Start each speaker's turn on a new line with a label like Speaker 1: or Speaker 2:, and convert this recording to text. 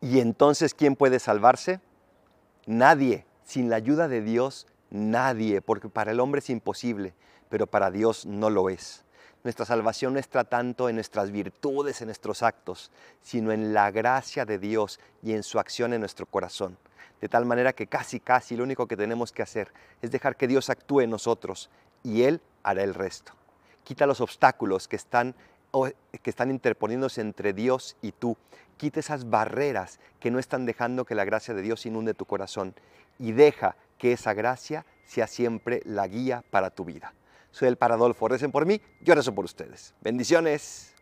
Speaker 1: ¿Y entonces quién puede salvarse? Nadie. Sin la ayuda de Dios, nadie, porque para el hombre es imposible, pero para Dios no lo es. Nuestra salvación no está tanto en nuestras virtudes, en nuestros actos, sino en la gracia de Dios y en su acción en nuestro corazón. De tal manera que casi, casi lo único que tenemos que hacer es dejar que Dios actúe en nosotros y Él hará el resto. Quita los obstáculos que están, que están interponiéndose entre Dios y tú. Quita esas barreras que no están dejando que la gracia de Dios inunde tu corazón y deja que esa gracia sea siempre la guía para tu vida. Soy el Paradolfo, recen por mí, yo rezo por ustedes. Bendiciones.